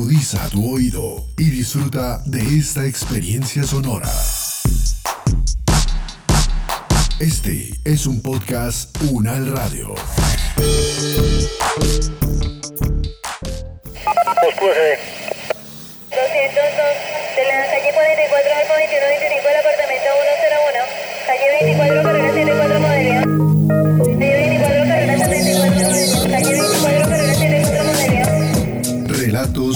Agudiza tu oído y disfruta de esta experiencia sonora. Este es un podcast Unal Radio. de la calle 44 al 2125 del apartamento 101, calle 24 carrera 74 modelo.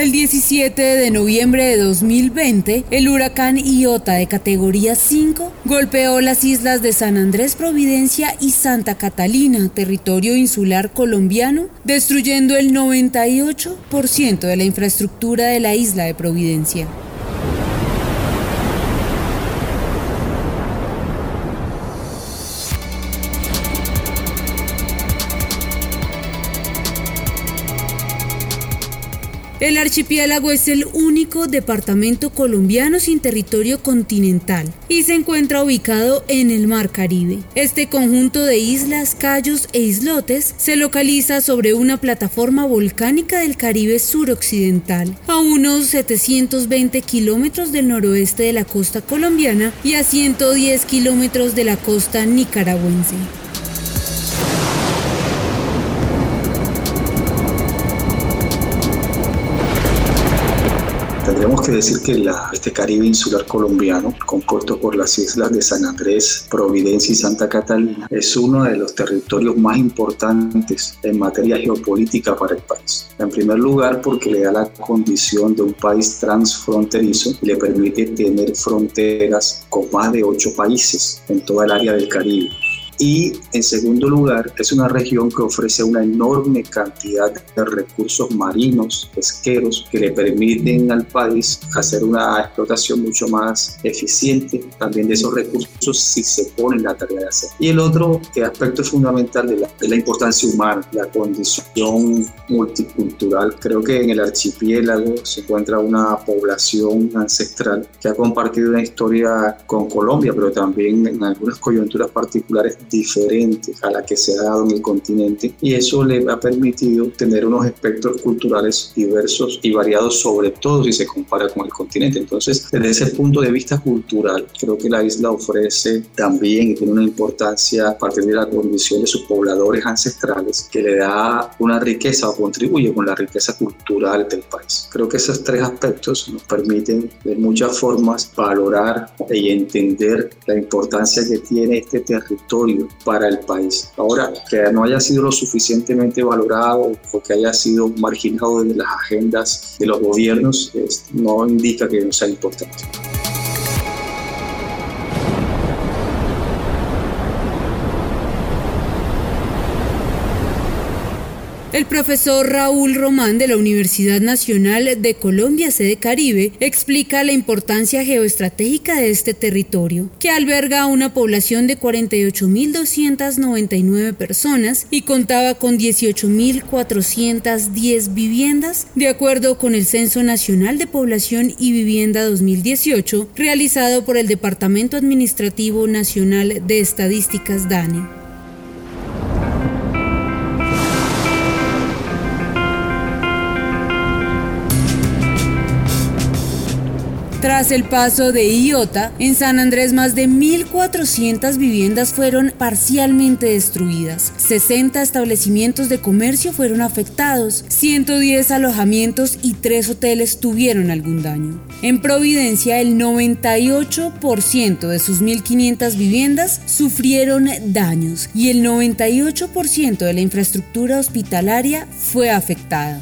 El 17 de noviembre de 2020, el huracán Iota de categoría 5 golpeó las islas de San Andrés, Providencia y Santa Catalina, territorio insular colombiano, destruyendo el 98% de la infraestructura de la isla de Providencia. El archipiélago es el único departamento colombiano sin territorio continental y se encuentra ubicado en el Mar Caribe. Este conjunto de islas, cayos e islotes se localiza sobre una plataforma volcánica del Caribe suroccidental, a unos 720 kilómetros del noroeste de la costa colombiana y a 110 kilómetros de la costa nicaragüense. Que decir que la, este Caribe insular colombiano, compuesto por las islas de San Andrés, Providencia y Santa Catalina, es uno de los territorios más importantes en materia geopolítica para el país. En primer lugar, porque le da la condición de un país transfronterizo y le permite tener fronteras con más de ocho países en toda el área del Caribe. Y en segundo lugar, es una región que ofrece una enorme cantidad de recursos marinos, pesqueros, que le permiten al país hacer una explotación mucho más eficiente también de esos recursos si se pone en la tarea de hacer. Y el otro aspecto fundamental de la, de la importancia humana, la condición multicultural. Creo que en el archipiélago se encuentra una población ancestral que ha compartido una historia con Colombia, pero también en algunas coyunturas particulares diferente a la que se ha dado en el continente y eso le ha permitido tener unos espectros culturales diversos y variados sobre todo si se compara con el continente. Entonces, desde ese punto de vista cultural, creo que la isla ofrece también y tiene una importancia a partir de la condición de sus pobladores ancestrales que le da una riqueza o contribuye con la riqueza cultural del país. Creo que esos tres aspectos nos permiten de muchas formas valorar y entender la importancia que tiene este territorio para el país. Ahora, que no haya sido lo suficientemente valorado o que haya sido marginado de las agendas de los gobiernos, no indica que no sea importante. El profesor Raúl Román de la Universidad Nacional de Colombia, sede Caribe, explica la importancia geoestratégica de este territorio, que alberga una población de 48.299 personas y contaba con 18.410 viviendas, de acuerdo con el Censo Nacional de Población y Vivienda 2018, realizado por el Departamento Administrativo Nacional de Estadísticas DANE. Tras el paso de Iota, en San Andrés más de 1.400 viviendas fueron parcialmente destruidas, 60 establecimientos de comercio fueron afectados, 110 alojamientos y 3 hoteles tuvieron algún daño. En Providencia, el 98% de sus 1.500 viviendas sufrieron daños y el 98% de la infraestructura hospitalaria fue afectada.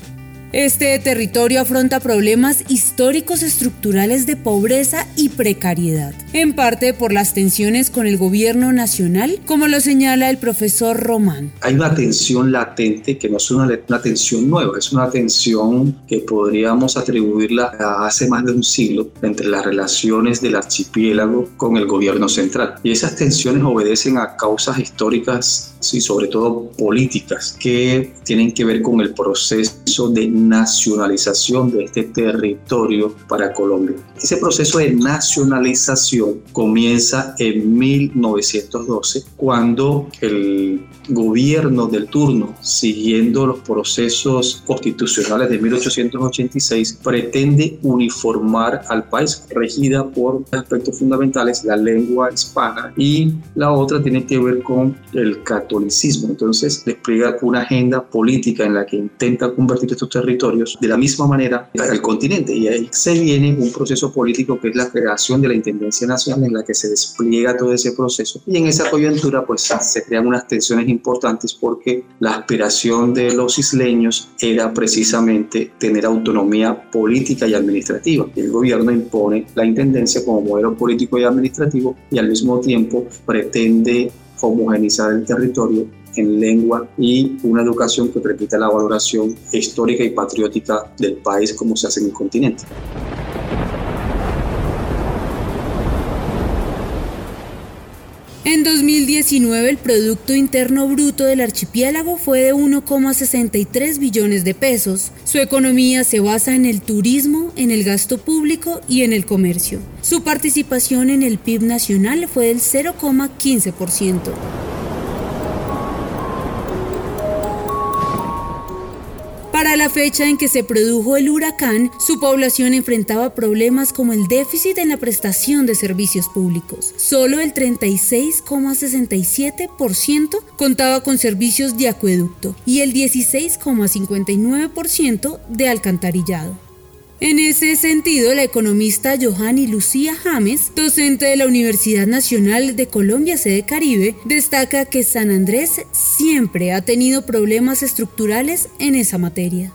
Este territorio afronta problemas históricos estructurales de pobreza y precariedad, en parte por las tensiones con el gobierno nacional, como lo señala el profesor Román. Hay una tensión latente que no es una, una tensión nueva, es una tensión que podríamos atribuirla a hace más de un siglo entre las relaciones del archipiélago con el gobierno central. Y esas tensiones obedecen a causas históricas y sobre todo políticas que tienen que ver con el proceso de nacionalización de este territorio para Colombia. Ese proceso de nacionalización comienza en 1912 cuando el gobierno del turno, siguiendo los procesos constitucionales de 1886, pretende uniformar al país, regida por aspectos fundamentales, la lengua hispana y la otra tiene que ver con el catolicismo. Entonces despliega una agenda política en la que intenta convertir estos territorios de la misma manera al continente y ahí se viene un proceso político que es la creación de la Intendencia Nacional en la que se despliega todo ese proceso y en esa coyuntura pues se crean unas tensiones importantes porque la aspiración de los isleños era precisamente tener autonomía política y administrativa. El gobierno impone la intendencia como modelo político y administrativo y al mismo tiempo pretende homogenizar el territorio en lengua y una educación que permita la valoración histórica y patriótica del país como se hace en el continente. En 2019 el Producto Interno Bruto del archipiélago fue de 1,63 billones de pesos. Su economía se basa en el turismo, en el gasto público y en el comercio. Su participación en el PIB nacional fue del 0,15%. Para la fecha en que se produjo el huracán, su población enfrentaba problemas como el déficit en la prestación de servicios públicos. Solo el 36,67% contaba con servicios de acueducto y el 16,59% de alcantarillado. En ese sentido, la economista Johanny Lucía James, docente de la Universidad Nacional de Colombia, sede Caribe, destaca que San Andrés siempre ha tenido problemas estructurales en esa materia.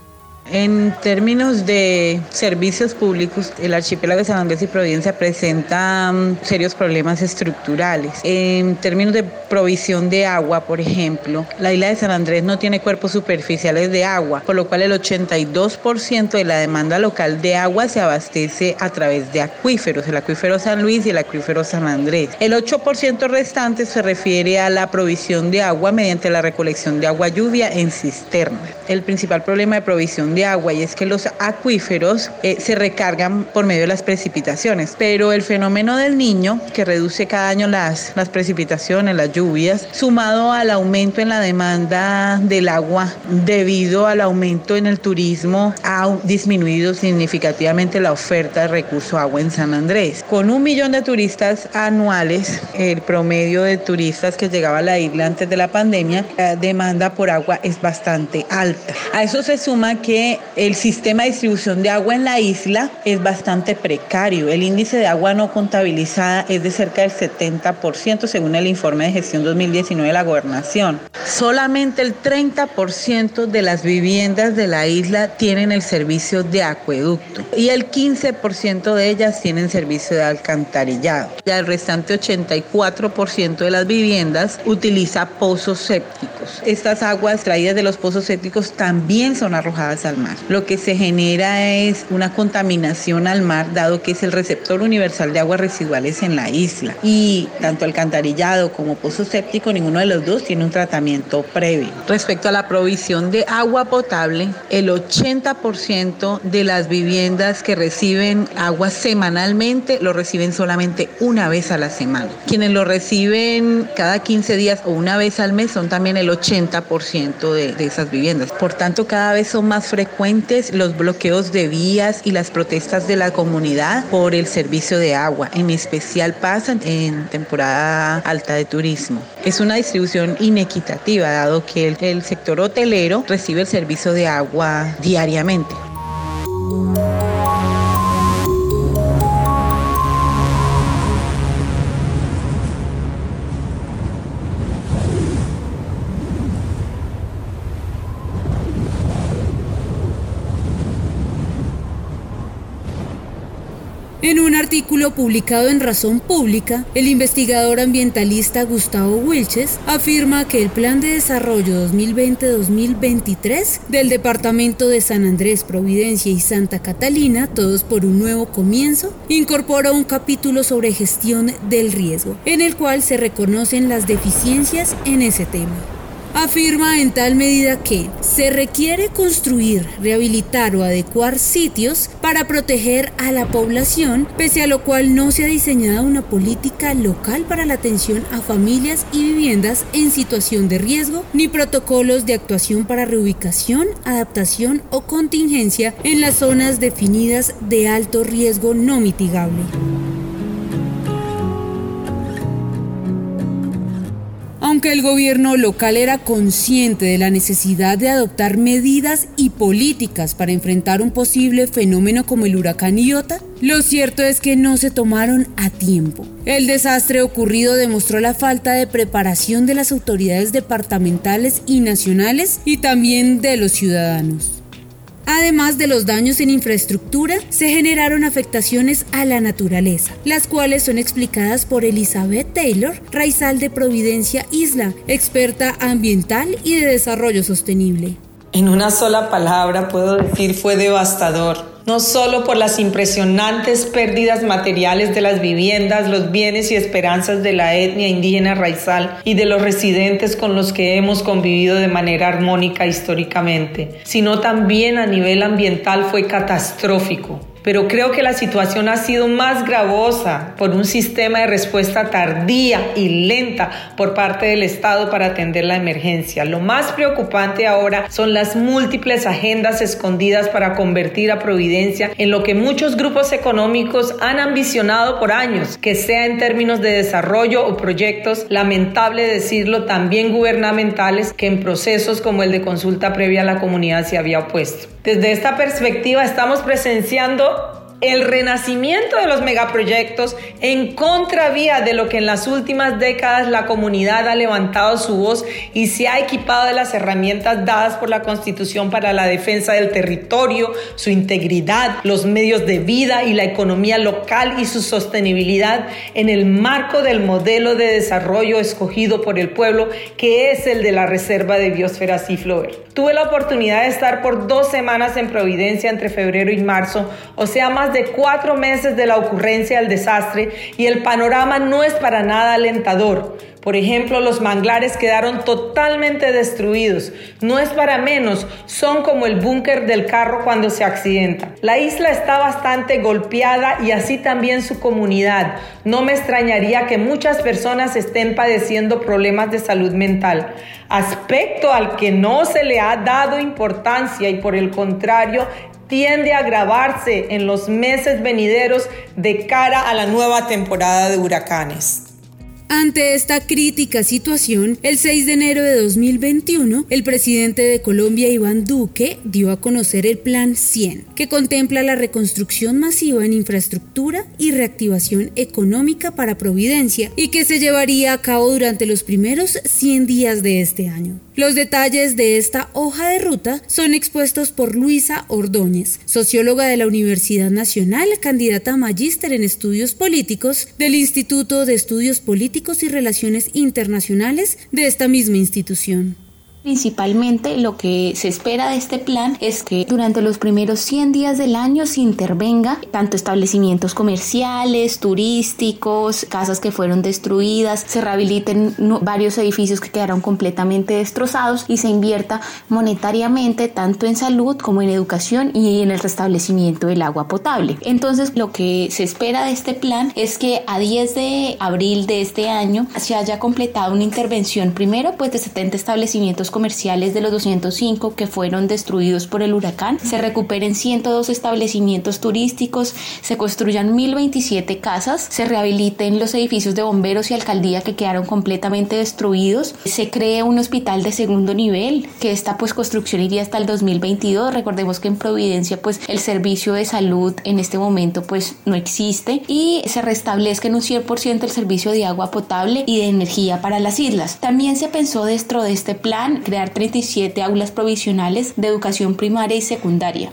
En términos de servicios públicos, el archipiélago de San Andrés y Providencia presenta mm, serios problemas estructurales. En términos de provisión de agua, por ejemplo, la isla de San Andrés no tiene cuerpos superficiales de agua, por lo cual el 82% de la demanda local de agua se abastece a través de acuíferos, el acuífero San Luis y el acuífero San Andrés. El 8% restante se refiere a la provisión de agua mediante la recolección de agua lluvia en cisternas. El principal problema de provisión de agua y es que los acuíferos eh, se recargan por medio de las precipitaciones, pero el fenómeno del niño, que reduce cada año las, las precipitaciones, las lluvias, sumado al aumento en la demanda del agua debido al aumento en el turismo, ha disminuido significativamente la oferta de recurso agua en San Andrés. Con un millón de turistas anuales, el promedio de turistas que llegaba a la isla antes de la pandemia, la demanda por agua es bastante alta. A eso se suma que el sistema de distribución de agua en la isla es bastante precario. El índice de agua no contabilizada es de cerca del 70% según el informe de gestión 2019 de la gobernación. Solamente el 30% de las viviendas de la isla tienen el servicio de acueducto y el 15% de ellas tienen servicio de alcantarillado. Ya el restante 84% de las viviendas utiliza pozos sépticos. Estas aguas traídas de los pozos sépticos también son arrojadas al mar. Lo que se genera es una contaminación al mar, dado que es el receptor universal de aguas residuales en la isla. Y tanto alcantarillado como pozo séptico, ninguno de los dos tiene un tratamiento previo. Respecto a la provisión de agua potable, el 80% de las viviendas que reciben agua semanalmente lo reciben solamente una vez a la semana. Quienes lo reciben cada 15 días o una vez al mes son también el 80% de, de esas viviendas. Por tanto, cada vez son más frecuentes los bloqueos de vías y las protestas de la comunidad por el servicio de agua. En especial pasan en temporada alta de turismo. Es una distribución inequitativa dado que el sector hotelero recibe el servicio de agua diariamente. Artículo publicado en Razón Pública, el investigador ambientalista Gustavo Wilches afirma que el Plan de Desarrollo 2020-2023 del Departamento de San Andrés, Providencia y Santa Catalina, todos por un nuevo comienzo, incorpora un capítulo sobre gestión del riesgo, en el cual se reconocen las deficiencias en ese tema afirma en tal medida que se requiere construir, rehabilitar o adecuar sitios para proteger a la población, pese a lo cual no se ha diseñado una política local para la atención a familias y viviendas en situación de riesgo, ni protocolos de actuación para reubicación, adaptación o contingencia en las zonas definidas de alto riesgo no mitigable. El gobierno local era consciente de la necesidad de adoptar medidas y políticas para enfrentar un posible fenómeno como el huracán Iota, lo cierto es que no se tomaron a tiempo. El desastre ocurrido demostró la falta de preparación de las autoridades departamentales y nacionales y también de los ciudadanos. Además de los daños en infraestructura, se generaron afectaciones a la naturaleza, las cuales son explicadas por Elizabeth Taylor, raizal de Providencia Isla, experta ambiental y de desarrollo sostenible. En una sola palabra puedo decir fue devastador no solo por las impresionantes pérdidas materiales de las viviendas, los bienes y esperanzas de la etnia indígena raizal y de los residentes con los que hemos convivido de manera armónica históricamente, sino también a nivel ambiental fue catastrófico pero creo que la situación ha sido más gravosa por un sistema de respuesta tardía y lenta por parte del Estado para atender la emergencia. Lo más preocupante ahora son las múltiples agendas escondidas para convertir a Providencia en lo que muchos grupos económicos han ambicionado por años, que sea en términos de desarrollo o proyectos, lamentable decirlo, también gubernamentales, que en procesos como el de consulta previa a la comunidad se había opuesto. Desde esta perspectiva estamos presenciando 안녕 el renacimiento de los megaproyectos en contravía de lo que en las últimas décadas la comunidad ha levantado su voz y se ha equipado de las herramientas dadas por la Constitución para la defensa del territorio, su integridad, los medios de vida y la economía local y su sostenibilidad en el marco del modelo de desarrollo escogido por el pueblo que es el de la Reserva de Biosfera Seaflower. Tuve la oportunidad de estar por dos semanas en Providencia entre febrero y marzo, o sea, más de cuatro meses de la ocurrencia del desastre y el panorama no es para nada alentador. Por ejemplo, los manglares quedaron totalmente destruidos. No es para menos, son como el búnker del carro cuando se accidenta. La isla está bastante golpeada y así también su comunidad. No me extrañaría que muchas personas estén padeciendo problemas de salud mental, aspecto al que no se le ha dado importancia y por el contrario tiende a agravarse en los meses venideros de cara a la nueva temporada de huracanes. Ante esta crítica situación, el 6 de enero de 2021, el presidente de Colombia, Iván Duque, dio a conocer el Plan 100, que contempla la reconstrucción masiva en infraestructura y reactivación económica para Providencia y que se llevaría a cabo durante los primeros 100 días de este año. Los detalles de esta hoja de ruta son expuestos por Luisa Ordóñez, socióloga de la Universidad Nacional, candidata a magíster en estudios políticos del Instituto de Estudios Políticos y Relaciones Internacionales de esta misma institución. Principalmente lo que se espera de este plan es que durante los primeros 100 días del año se intervenga tanto establecimientos comerciales, turísticos, casas que fueron destruidas, se rehabiliten varios edificios que quedaron completamente destrozados y se invierta monetariamente tanto en salud como en educación y en el restablecimiento del agua potable. Entonces lo que se espera de este plan es que a 10 de abril de este año se haya completado una intervención primero pues de 70 establecimientos comerciales de los 205 que fueron destruidos por el huracán, se recuperen 102 establecimientos turísticos, se construyan 1027 casas, se rehabiliten los edificios de bomberos y alcaldía que quedaron completamente destruidos, se cree un hospital de segundo nivel, que esta pues construcción iría hasta el 2022, recordemos que en Providencia pues el servicio de salud en este momento pues no existe. Y se restablezca en un 100% el servicio de agua potable y de energía para las islas. También se pensó dentro de este plan crear 37 aulas provisionales de educación primaria y secundaria.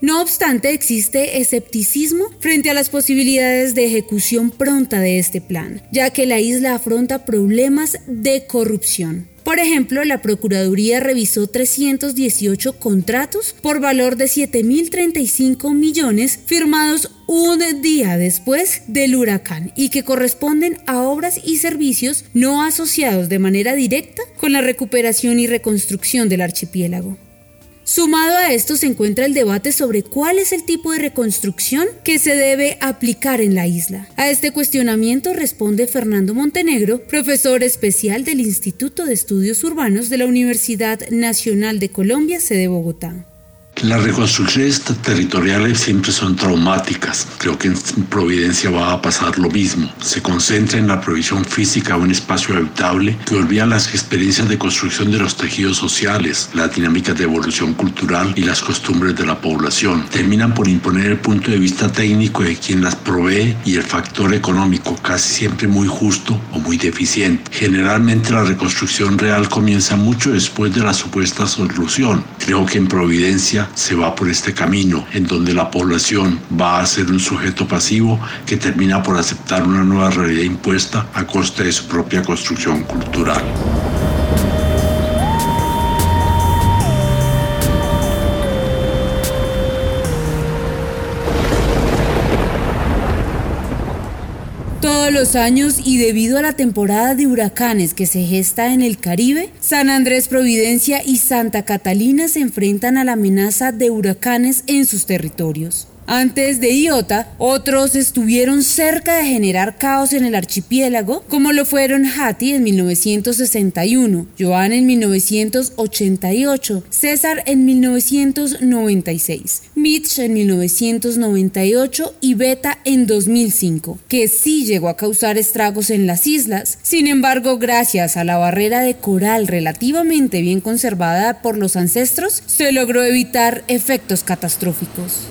No obstante, existe escepticismo frente a las posibilidades de ejecución pronta de este plan, ya que la isla afronta problemas de corrupción. Por ejemplo, la Procuraduría revisó 318 contratos por valor de 7.035 millones firmados un día después del huracán y que corresponden a obras y servicios no asociados de manera directa con la recuperación y reconstrucción del archipiélago. Sumado a esto se encuentra el debate sobre cuál es el tipo de reconstrucción que se debe aplicar en la isla. A este cuestionamiento responde Fernando Montenegro, profesor especial del Instituto de Estudios Urbanos de la Universidad Nacional de Colombia, sede Bogotá. Las reconstrucciones territoriales siempre son traumáticas. Creo que en Providencia va a pasar lo mismo. Se concentra en la provisión física de un espacio habitable que olvida las experiencias de construcción de los tejidos sociales, las dinámicas de evolución cultural y las costumbres de la población. Terminan por imponer el punto de vista técnico de quien las provee y el factor económico, casi siempre muy justo o muy deficiente. Generalmente la reconstrucción real comienza mucho después de la supuesta solución. Creo que en Providencia se va por este camino en donde la población va a ser un sujeto pasivo que termina por aceptar una nueva realidad impuesta a costa de su propia construcción cultural. Todos los años y debido a la temporada de huracanes que se gesta en el Caribe, San Andrés Providencia y Santa Catalina se enfrentan a la amenaza de huracanes en sus territorios. Antes de Iota, otros estuvieron cerca de generar caos en el archipiélago, como lo fueron Hattie en 1961, Joan en 1988, César en 1996, Mitch en 1998 y Beta en 2005, que sí llegó a causar estragos en las islas. Sin embargo, gracias a la barrera de coral relativamente bien conservada por los ancestros, se logró evitar efectos catastróficos.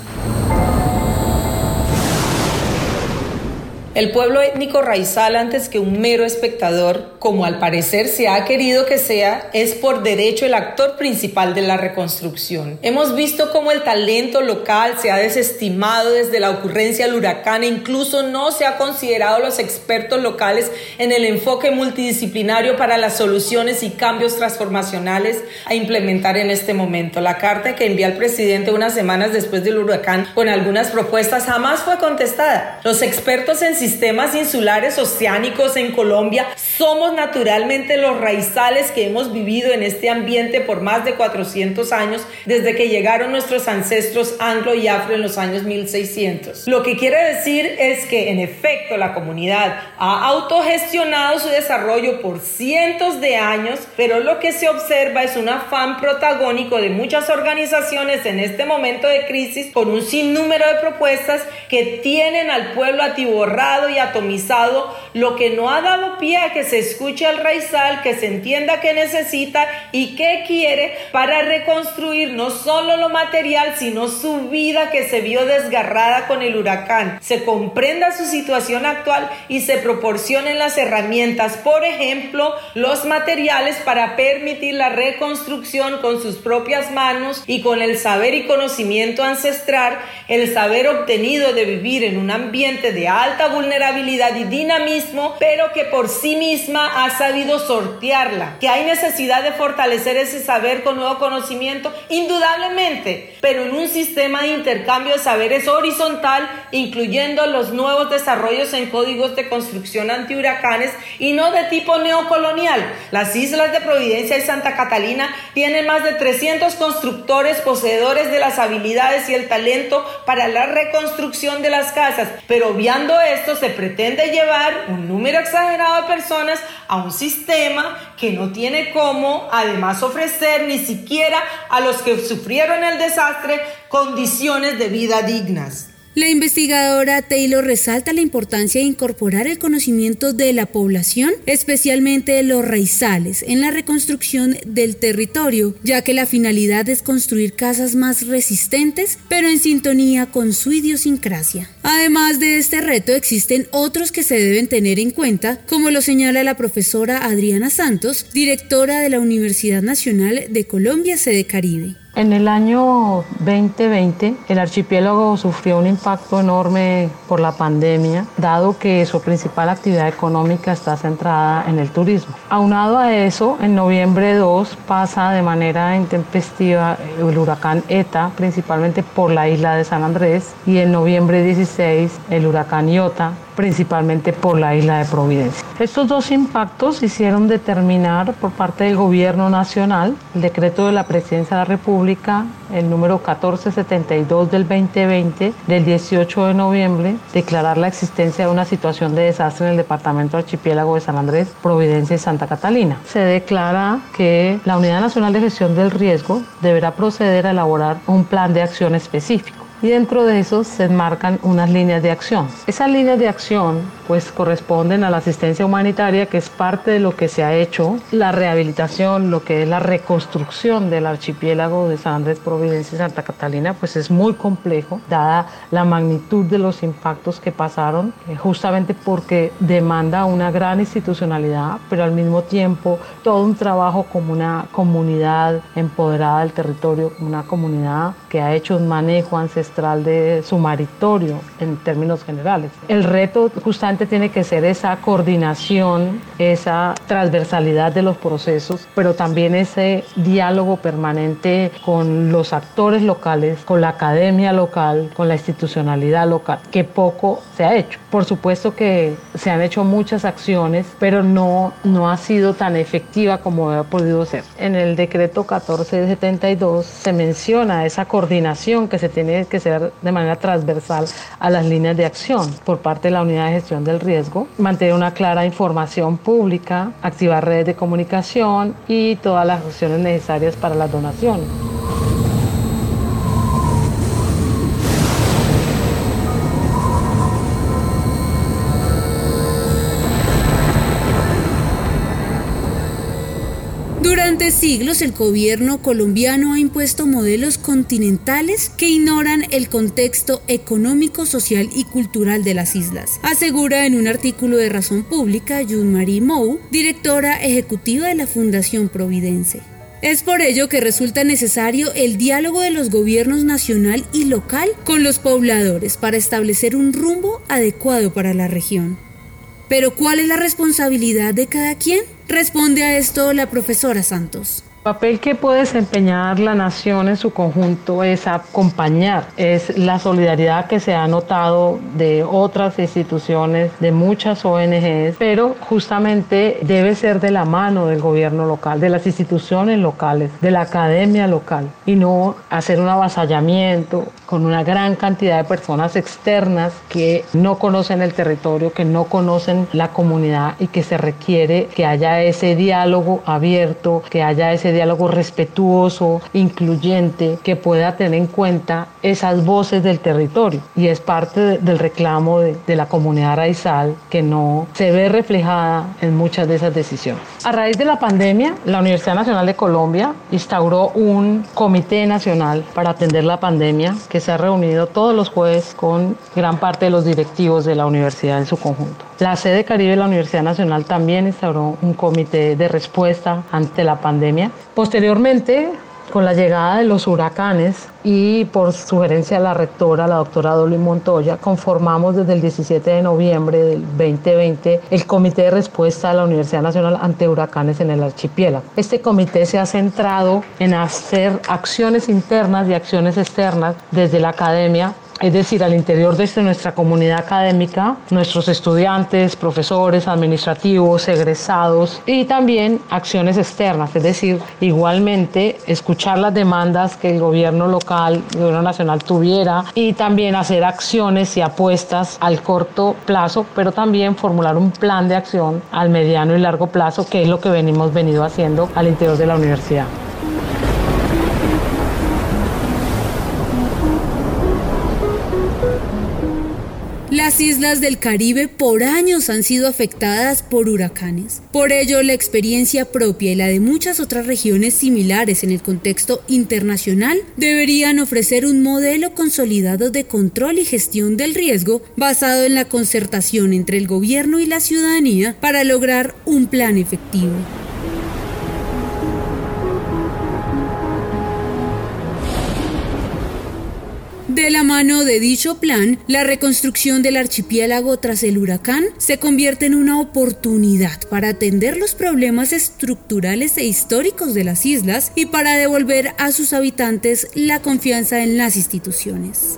El pueblo étnico raizal, antes que un mero espectador, como al parecer se ha querido que sea, es por derecho el actor principal de la reconstrucción. Hemos visto cómo el talento local se ha desestimado desde la ocurrencia del huracán e incluso no se ha considerado los expertos locales en el enfoque multidisciplinario para las soluciones y cambios transformacionales a implementar en este momento. La carta que envía el presidente unas semanas después del huracán con algunas propuestas jamás fue contestada. Los expertos en sistemas insulares oceánicos en Colombia, somos naturalmente los raizales que hemos vivido en este ambiente por más de 400 años desde que llegaron nuestros ancestros anglo y afro en los años 1600. Lo que quiere decir es que en efecto la comunidad ha autogestionado su desarrollo por cientos de años, pero lo que se observa es un afán protagónico de muchas organizaciones en este momento de crisis con un sinnúmero de propuestas que tienen al pueblo atiborrado y atomizado, lo que no ha dado pie a que se escuche al raizal, que se entienda qué necesita y qué quiere para reconstruir no solo lo material, sino su vida que se vio desgarrada con el huracán. Se comprenda su situación actual y se proporcionen las herramientas, por ejemplo, los materiales para permitir la reconstrucción con sus propias manos y con el saber y conocimiento ancestral, el saber obtenido de vivir en un ambiente de alta vulnerabilidad y dinamismo, pero que por sí misma ha sabido sortearla. Que hay necesidad de fortalecer ese saber con nuevo conocimiento, indudablemente, pero en un sistema de intercambio de saberes horizontal, incluyendo los nuevos desarrollos en códigos de construcción antihuracanes y no de tipo neocolonial. Las islas de Providencia y Santa Catalina tienen más de 300 constructores poseedores de las habilidades y el talento para la reconstrucción de las casas, pero obviando esto, se pretende llevar un número exagerado de personas a un sistema que no tiene cómo además ofrecer ni siquiera a los que sufrieron el desastre condiciones de vida dignas. La investigadora Taylor resalta la importancia de incorporar el conocimiento de la población, especialmente de los raizales, en la reconstrucción del territorio, ya que la finalidad es construir casas más resistentes, pero en sintonía con su idiosincrasia. Además de este reto, existen otros que se deben tener en cuenta, como lo señala la profesora Adriana Santos, directora de la Universidad Nacional de Colombia, sede Caribe. En el año 2020, el archipiélago sufrió un impacto enorme por la pandemia, dado que su principal actividad económica está centrada en el turismo. Aunado a eso, en noviembre 2 pasa de manera intempestiva el huracán ETA, principalmente por la isla de San Andrés, y en noviembre 16 el huracán Iota, principalmente por la isla de Providencia. Estos dos impactos hicieron determinar por parte del gobierno nacional el decreto de la presidencia de la República, el número 1472 del 2020, del 18 de noviembre, declarar la existencia de una situación de desastre en el departamento archipiélago de San Andrés, Providencia y Santa Catalina. Se declara que la Unidad Nacional de Gestión del Riesgo deberá proceder a elaborar un plan de acción específico y dentro de eso se enmarcan unas líneas de acción. Esas líneas de acción pues corresponden a la asistencia humanitaria que es parte de lo que se ha hecho, la rehabilitación, lo que es la reconstrucción del archipiélago de San Andrés, Providencia y Santa Catalina pues es muy complejo dada la magnitud de los impactos que pasaron eh, justamente porque demanda una gran institucionalidad pero al mismo tiempo todo un trabajo como una comunidad empoderada del territorio, una comunidad que ha hecho un manejo ancestral de su maritorio en términos generales. El reto justamente tiene que ser esa coordinación, esa transversalidad de los procesos, pero también ese diálogo permanente con los actores locales, con la academia local, con la institucionalidad local, que poco se ha hecho. Por supuesto que se han hecho muchas acciones, pero no, no ha sido tan efectiva como ha podido ser. En el decreto 1472 se menciona esa coordinación que se tiene que ser de manera transversal a las líneas de acción por parte de la Unidad de Gestión del Riesgo, mantener una clara información pública, activar redes de comunicación y todas las acciones necesarias para las donaciones. Durante siglos el gobierno colombiano ha impuesto modelos continentales que ignoran el contexto económico, social y cultural de las islas, asegura en un artículo de Razón Pública June-Marie Mou, directora ejecutiva de la Fundación Providense. Es por ello que resulta necesario el diálogo de los gobiernos nacional y local con los pobladores para establecer un rumbo adecuado para la región. Pero ¿cuál es la responsabilidad de cada quien? Responde a esto la profesora Santos. El papel que puede desempeñar la nación en su conjunto es acompañar, es la solidaridad que se ha notado de otras instituciones, de muchas ONGs, pero justamente debe ser de la mano del gobierno local, de las instituciones locales, de la academia local y no hacer un avasallamiento con una gran cantidad de personas externas que no conocen el territorio, que no conocen la comunidad y que se requiere que haya ese diálogo abierto, que haya ese diálogo respetuoso, incluyente, que pueda tener en cuenta esas voces del territorio. Y es parte del reclamo de, de la comunidad raizal que no se ve reflejada en muchas de esas decisiones. A raíz de la pandemia, la Universidad Nacional de Colombia instauró un comité nacional para atender la pandemia que se ha reunido todos los jueves con gran parte de los directivos de la universidad en su conjunto. La sede Caribe de la Universidad Nacional también instauró un comité de respuesta ante la pandemia. Posteriormente, con la llegada de los huracanes y por sugerencia de la rectora, la doctora Dolly Montoya, conformamos desde el 17 de noviembre del 2020 el Comité de Respuesta de la Universidad Nacional ante Huracanes en el Archipiélago. Este comité se ha centrado en hacer acciones internas y acciones externas desde la academia es decir, al interior de nuestra comunidad académica, nuestros estudiantes, profesores, administrativos, egresados y también acciones externas, es decir, igualmente escuchar las demandas que el gobierno local, el gobierno nacional tuviera y también hacer acciones y apuestas al corto plazo, pero también formular un plan de acción al mediano y largo plazo, que es lo que venimos venido haciendo al interior de la universidad. Las islas del Caribe por años han sido afectadas por huracanes. Por ello, la experiencia propia y la de muchas otras regiones similares en el contexto internacional deberían ofrecer un modelo consolidado de control y gestión del riesgo basado en la concertación entre el gobierno y la ciudadanía para lograr un plan efectivo. De la mano de dicho plan, la reconstrucción del archipiélago tras el huracán se convierte en una oportunidad para atender los problemas estructurales e históricos de las islas y para devolver a sus habitantes la confianza en las instituciones.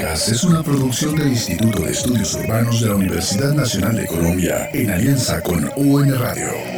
Es una producción del Instituto de Estudios Urbanos de la Universidad Nacional de Colombia en alianza con UN Radio.